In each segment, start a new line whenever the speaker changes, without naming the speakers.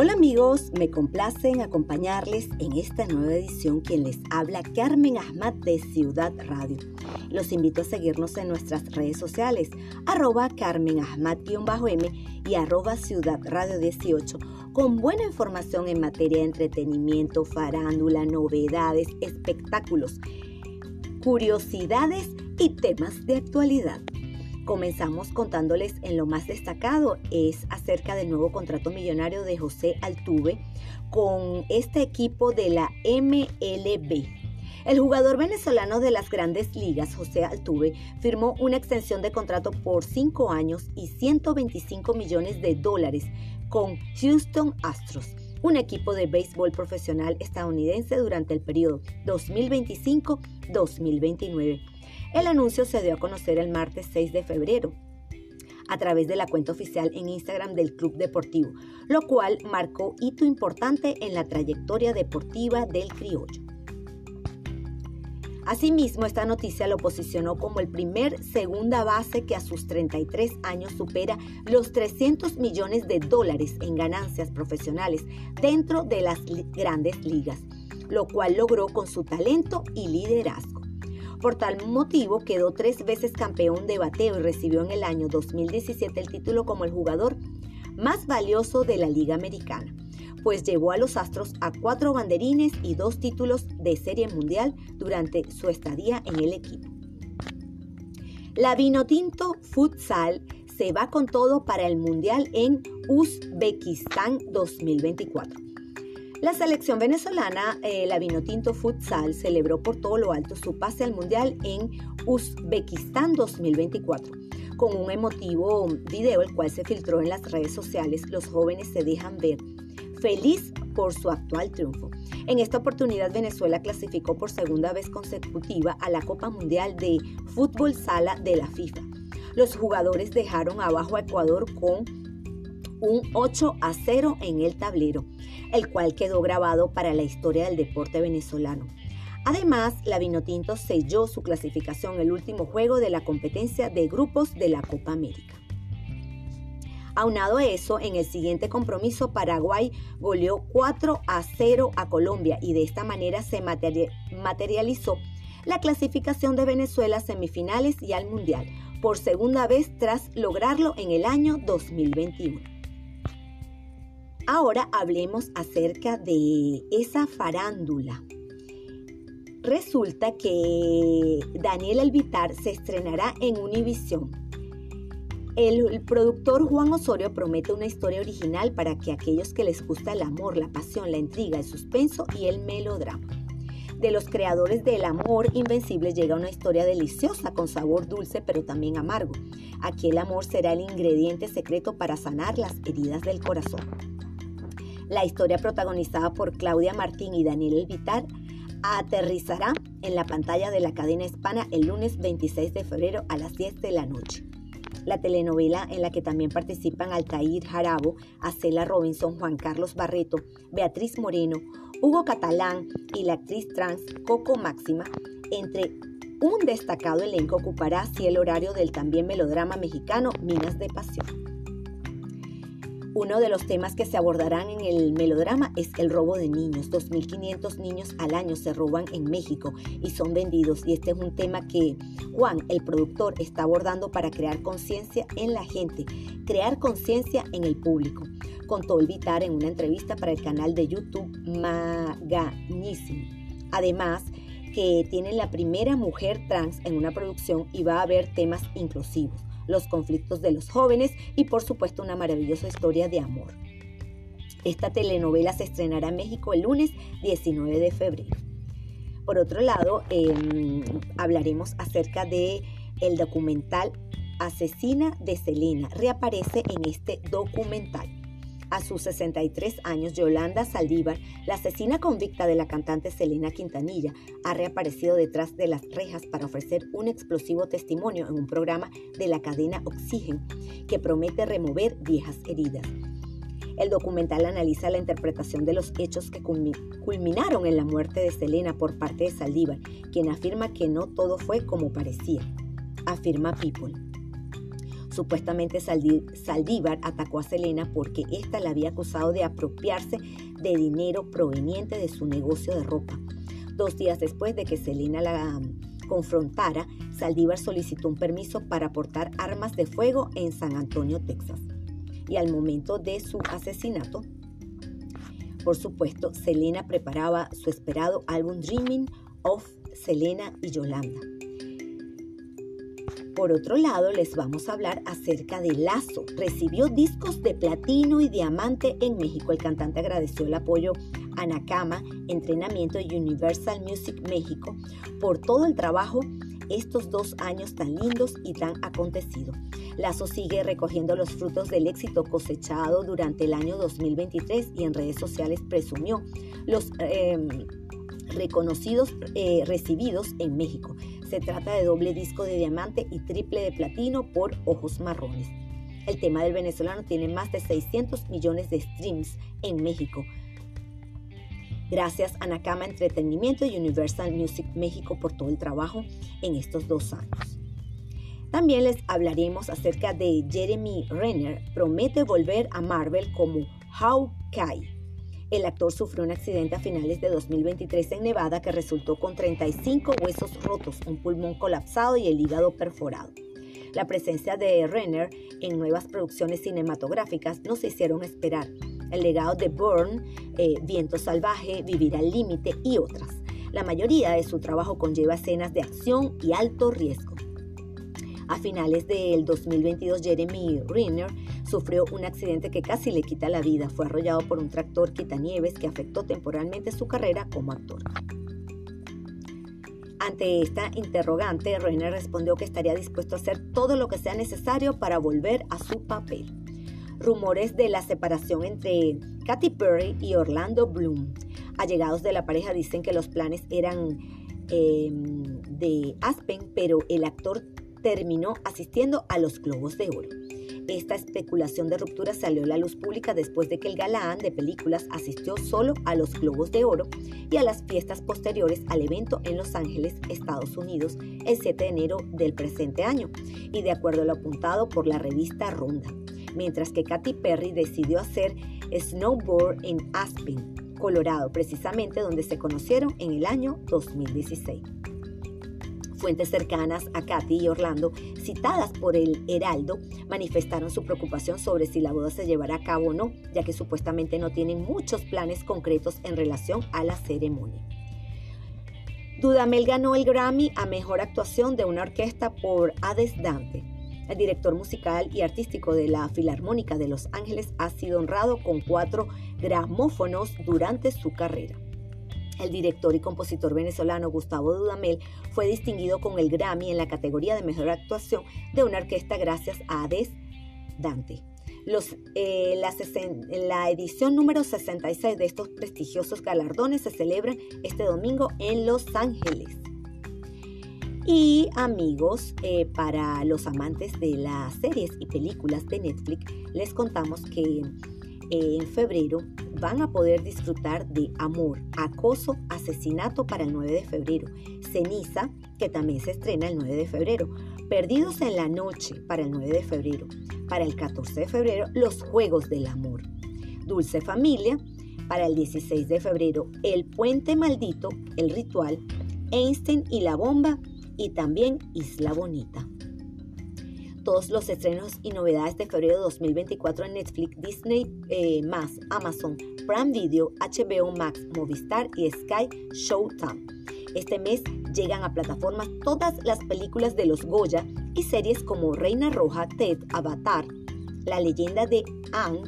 Hola amigos, me complace en acompañarles en esta nueva edición quien les habla Carmen Ahmad de Ciudad Radio. Los invito a seguirnos en nuestras redes sociales, arroba Carmen Ahmad-M y arroba Ciudad Radio 18, con buena información en materia de entretenimiento, farándula, novedades, espectáculos, curiosidades y temas de actualidad. Comenzamos contándoles en lo más destacado, es acerca del nuevo contrato millonario de José Altuve con este equipo de la MLB. El jugador venezolano de las grandes ligas, José Altuve, firmó una extensión de contrato por 5 años y 125 millones de dólares con Houston Astros, un equipo de béisbol profesional estadounidense durante el periodo 2025-2029. El anuncio se dio a conocer el martes 6 de febrero a través de la cuenta oficial en Instagram del Club Deportivo, lo cual marcó hito importante en la trayectoria deportiva del criollo. Asimismo, esta noticia lo posicionó como el primer segunda base que a sus 33 años supera los 300 millones de dólares en ganancias profesionales dentro de las grandes ligas, lo cual logró con su talento y liderazgo. Por tal motivo quedó tres veces campeón de bateo y recibió en el año 2017 el título como el jugador más valioso de la Liga Americana, pues llevó a los Astros a cuatro banderines y dos títulos de Serie Mundial durante su estadía en el equipo. La Vinotinto Futsal se va con todo para el Mundial en Uzbekistán 2024. La selección venezolana, eh, la Vinotinto Futsal, celebró por todo lo alto su pase al Mundial en Uzbekistán 2024. Con un emotivo video, el cual se filtró en las redes sociales, los jóvenes se dejan ver feliz por su actual triunfo. En esta oportunidad, Venezuela clasificó por segunda vez consecutiva a la Copa Mundial de Fútbol Sala de la FIFA. Los jugadores dejaron abajo a Ecuador con un 8 a 0 en el tablero, el cual quedó grabado para la historia del deporte venezolano. Además, la Vinotinto selló su clasificación el último juego de la competencia de grupos de la Copa América. Aunado a eso, en el siguiente compromiso, Paraguay goleó 4 a 0 a Colombia y de esta manera se materializó la clasificación de Venezuela a semifinales y al Mundial, por segunda vez tras lograrlo en el año 2021. Ahora hablemos acerca de esa farándula. Resulta que Daniel Alvitar se estrenará en Univision. El, productor Juan Osorio promete una historia original para que aquellos que les gusta el amor, la pasión, la intriga, el suspenso y el melodrama. De los creadores del amor invencible llega una historia deliciosa con sabor dulce pero también amargo. Aquí el amor será el ingrediente secreto para sanar las heridas del corazón. La historia protagonizada por Claudia Martín y Daniel Elvitar aterrizará en la pantalla de la cadena hispana el lunes 26 de febrero a las 10 de la noche. La telenovela en la que también participan Altair Jarabo, Acela Robinson, Juan Carlos Barreto, Beatriz Moreno, Hugo Catalán y la actriz trans Coco Máxima, entre un destacado elenco ocupará así el horario del también melodrama mexicano Minas de Pasión. Uno de los temas que se abordarán en el melodrama es el robo de niños. 2.500 niños al año se roban en México y son vendidos. Y este es un tema que Juan, el productor, está abordando para crear conciencia en la gente, crear conciencia en el público. Contó el Vitar en una entrevista para el canal de YouTube Maganísimo. Además, que tiene la primera mujer trans en una producción y va a haber temas inclusivos los conflictos de los jóvenes y por supuesto una maravillosa historia de amor. Esta telenovela se estrenará en México el lunes 19 de febrero. Por otro lado, em, hablaremos acerca de el documental Asesina de Selena. Reaparece en este documental. A sus 63 años, Yolanda Saldívar, la asesina convicta de la cantante Selena Quintanilla, ha reaparecido detrás de las rejas para ofrecer un explosivo testimonio en un programa de la cadena Oxygen que promete remover viejas heridas. El documental analiza la interpretación de los hechos que culminaron en la muerte de Selena por parte de Saldívar, quien afirma que no todo fue como parecía. Afirma People. Supuestamente Saldívar atacó a Selena porque ésta la había acusado de apropiarse de dinero proveniente de su negocio de ropa. Dos días después de que Selena la confrontara, Saldívar solicitó un permiso para portar armas de fuego en San Antonio, Texas. Y al momento de su asesinato, por supuesto, Selena preparaba su esperado álbum Dreaming of Selena y Yolanda. Por otro lado, les vamos a hablar acerca de Lazo. Recibió discos de platino y diamante en México. El cantante agradeció el apoyo a Nakama, Entrenamiento y Universal Music México por todo el trabajo estos dos años tan lindos y tan acontecidos. Lazo sigue recogiendo los frutos del éxito cosechado durante el año 2023 y en redes sociales presumió los em, reconocidos eh, recibidos en México. Se trata de doble disco de diamante y triple de platino por Ojos Marrones. El tema del venezolano tiene más de 600 millones de streams en México. Gracias a Nakama Entretenimiento y Universal Music México por todo el trabajo en estos dos años. También les hablaremos acerca de Jeremy Renner, promete volver a Marvel como Hawkeye. El actor sufrió un accidente a finales de 2023 en Nevada que resultó con 35 huesos rotos, un pulmón colapsado y el hígado perforado. La presencia de Renner en nuevas producciones cinematográficas no se hicieron esperar. El legado de Bourne, eh, Viento Salvaje, Vivir al Límite y otras. La mayoría de su trabajo conlleva escenas de acción y alto riesgo. A finales del 2022, Jeremy Renner sufrió un accidente que casi le quita la vida. Fue arrollado por un tractor quitanieves que afectó temporalmente su carrera como actor. Ante esta interrogante, Renner respondió que estaría dispuesto a hacer todo lo que sea necesario para volver a su papel. Rumores de la separación entre Katy Perry y Orlando Bloom. Allegados de la pareja dicen que los planes eran em, de Aspen, pero el actor terminó asistiendo a los Globos de Oro. Esta especulación de ruptura salió a la luz pública después de que el galán de películas asistió solo a los Globos de Oro y a las fiestas posteriores al evento en Los Ángeles, Estados Unidos, el 7 de enero del presente año, y de acuerdo a lo apuntado por la revista Ronda, mientras que Katy Perry decidió hacer snowboard en Aspen, Colorado, precisamente donde se conocieron en el año 2016. Fuentes cercanas a Katy y Orlando, citadas por el Heraldo, manifestaron su preocupación sobre si la boda se llevará a cabo o no, ya que supuestamente no tienen muchos planes concretos en relación a la ceremonia. Dudamel ganó el Grammy a Mejor Actuación de una orquesta por Hades Dante. El director musical y artístico de la Filarmónica de Los Ángeles ha sido honrado con cuatro gramófonos durante su carrera. El director y compositor venezolano Gustavo Dudamel fue distinguido con el Grammy en la categoría de mejor actuación de una orquesta gracias a Ades Dante. Los, eh, la, edición número 66 de estos prestigiosos galardones se celebra este domingo en Los Ángeles. Y amigos, eh, para los amantes de las series y películas de Netflix, les contamos que en febrero van a poder disfrutar de Amor, Acoso, Asesinato para el 9 de febrero, Ceniza, que también se estrena el 9 de febrero, Perdidos en la Noche para el 9 de febrero, para el 14 de febrero, Los Juegos del Amor, Dulce Familia, para el 16 de febrero, El Puente Maldito, El Ritual, Einstein y la Bomba y también Isla Bonita todos los estrenos y novedades de febrero de 2024 en Netflix, Disney eh, más, Amazon, Prime Video, HBO Max, Movistar y Sky Showtime. Este mes llegan a plataformas todas las películas de los Goya y series como Reina Roja, Ted, Avatar, La leyenda de Ang,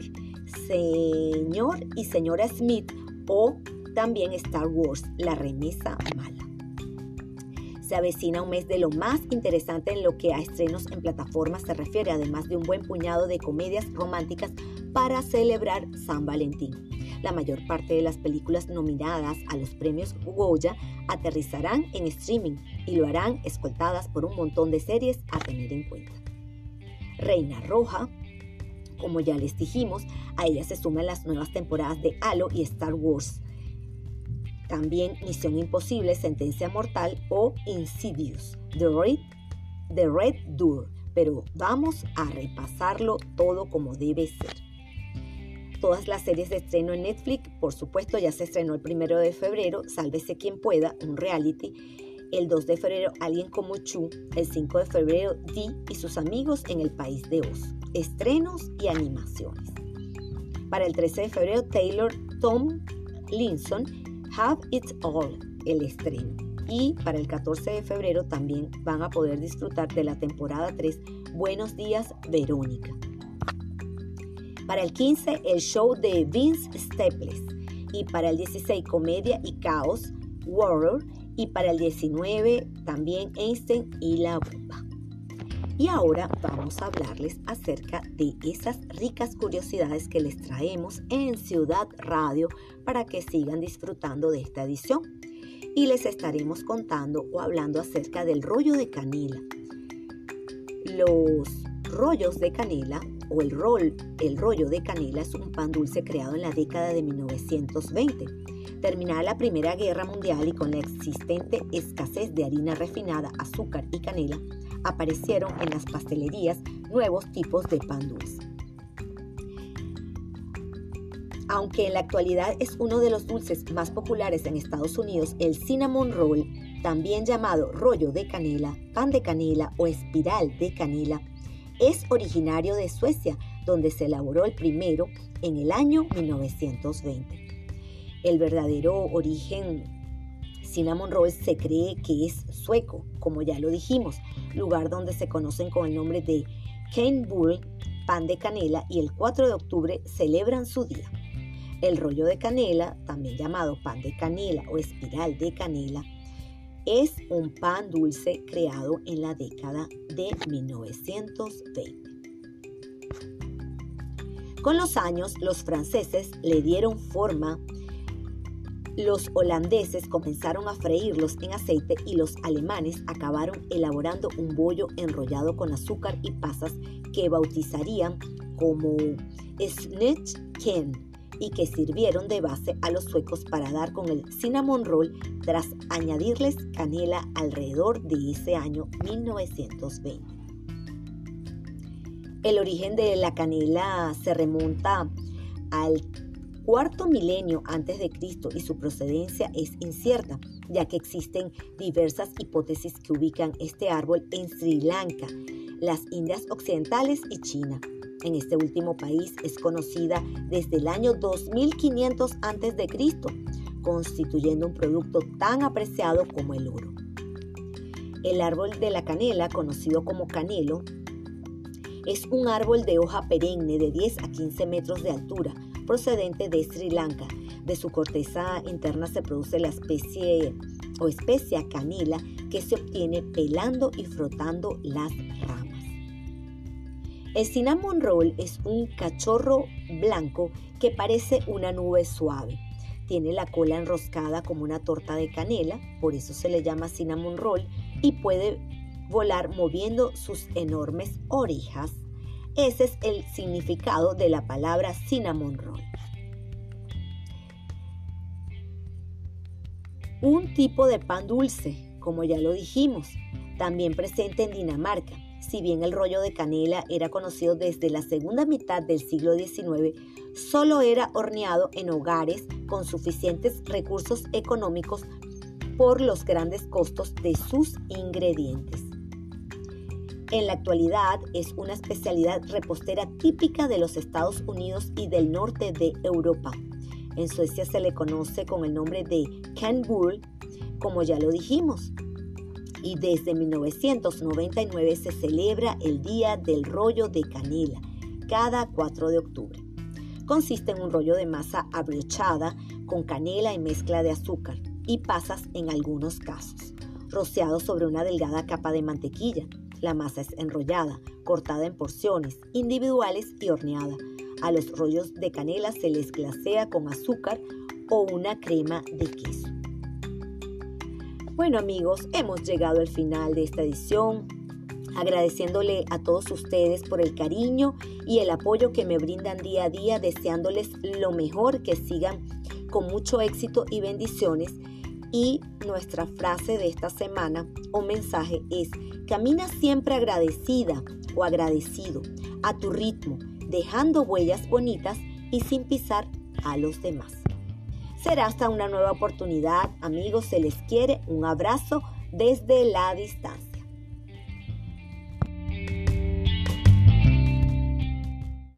Señor y Señora Smith o también Star Wars, La remesa mala. Se avecina un mes de lo más interesante en lo que a estrenos en plataformas se refiere, además de un buen puñado de comedias románticas para celebrar San Valentín. La mayor parte de las películas nominadas a los premios Goya aterrizarán en streaming y lo harán escoltadas por un montón de series a tener en cuenta. Reina Roja, como ya les dijimos, a ella se suman las nuevas temporadas de Halo y Star Wars. También Misión Imposible, Sentencia Mortal o Insidious, The Red, The Red Door, pero vamos a repasarlo todo como debe ser. Todas las series de estreno en Netflix, por supuesto, ya se estrenó el primero de febrero, Sálvese quien pueda, un reality. El 2 de febrero, Alguien como Chu. El 5 de febrero, Dee y sus amigos en el país de Oz. Estrenos y animaciones. Para el 13 de febrero, Taylor Tom Linson, Have It All, el estreno. Y para el 14 de febrero también van a poder disfrutar de la temporada 3, Buenos días, Verónica. Para el 15, el show de Vince Staples. Y para el 16, Comedia y Caos, Warrior. Y para el 19, también Einstein y la. Y ahora vamos a hablarles acerca de esas ricas curiosidades que les traemos en Ciudad Radio para que sigan disfrutando de esta edición. Y les estaremos contando o hablando acerca del rollo de canela. Los rollos de canela o el, rol, el rollo de canela es un pan dulce creado en la década de 1920. Terminada la Primera Guerra Mundial y con la existente escasez de harina refinada, azúcar y canela, aparecieron en las pastelerías nuevos tipos de pan dulce. Aunque en la actualidad es uno de los dulces más populares en Estados Unidos, el cinnamon roll, también llamado rollo de canela, pan de canela o espiral de canela, es originario de Suecia, donde se elaboró el primero en el año 1920. El verdadero origen cinnamon roll se cree que es sueco, como ya lo dijimos, lugar donde se conocen con el nombre de Bull, pan de canela, y el 4 de octubre celebran su día. El rollo de canela, también llamado pan de canela o espiral de canela, es un pan dulce creado en la década de 1920. Con los años, los franceses le dieron forma, los holandeses comenzaron a freírlos en aceite y los alemanes acabaron elaborando un bollo enrollado con azúcar y pasas que bautizarían como Snitchken y que sirvieron de base a los suecos para dar con el cinnamon roll tras añadirles canela alrededor de ese año 1920. El origen de la canela se remonta al cuarto milenio antes de Cristo y su procedencia es incierta, ya que existen diversas hipótesis que ubican este árbol en Sri Lanka, las Indias Occidentales y China. En este último país es conocida desde el año 2500 a.C., constituyendo un producto tan apreciado como el oro. El árbol de la canela, conocido como canelo, es un árbol de hoja perenne de 10 a 15 metros de altura, procedente de Sri Lanka. De su corteza interna se produce la especie o especia canela que se obtiene pelando y frotando las ramas. El cinnamon roll es un cachorro blanco que parece una nube suave. Tiene la cola enroscada como una torta de canela, por eso se le llama cinnamon roll, y puede volar moviendo sus enormes orejas. Ese es el significado de la palabra cinnamon roll. Un tipo de pan dulce, como ya lo dijimos, también presente en Dinamarca si bien el rollo de canela era conocido desde la segunda mitad del siglo XIX, solo era horneado en hogares con suficientes recursos económicos por los grandes costos de sus ingredientes. En la actualidad es una especialidad repostera típica de los Estados Unidos y del norte de Europa. En Suecia se le conoce con el nombre de Canbull, como ya lo dijimos y desde 1999 se celebra el Día del Rollo de Canela, cada 4 de octubre. Consiste en un rollo de masa abrochada con canela y mezcla de azúcar y pasas en algunos casos, rociado sobre una delgada capa de mantequilla. La masa es enrollada, cortada en porciones individuales y horneada. A los rollos de canela se les glasea con azúcar o una crema de queso. Bueno amigos, hemos llegado al final de esta edición, agradeciéndole a todos ustedes por el cariño y el apoyo que me brindan día a día, deseándoles lo mejor, que sigan con mucho éxito y bendiciones. Y nuestra frase de esta semana o mensaje es, camina siempre agradecida, o agradecido, a tu ritmo, dejando huellas bonitas y sin pisar a los demás. Será hasta una nueva oportunidad, amigos, se les quiere un abrazo desde la distancia.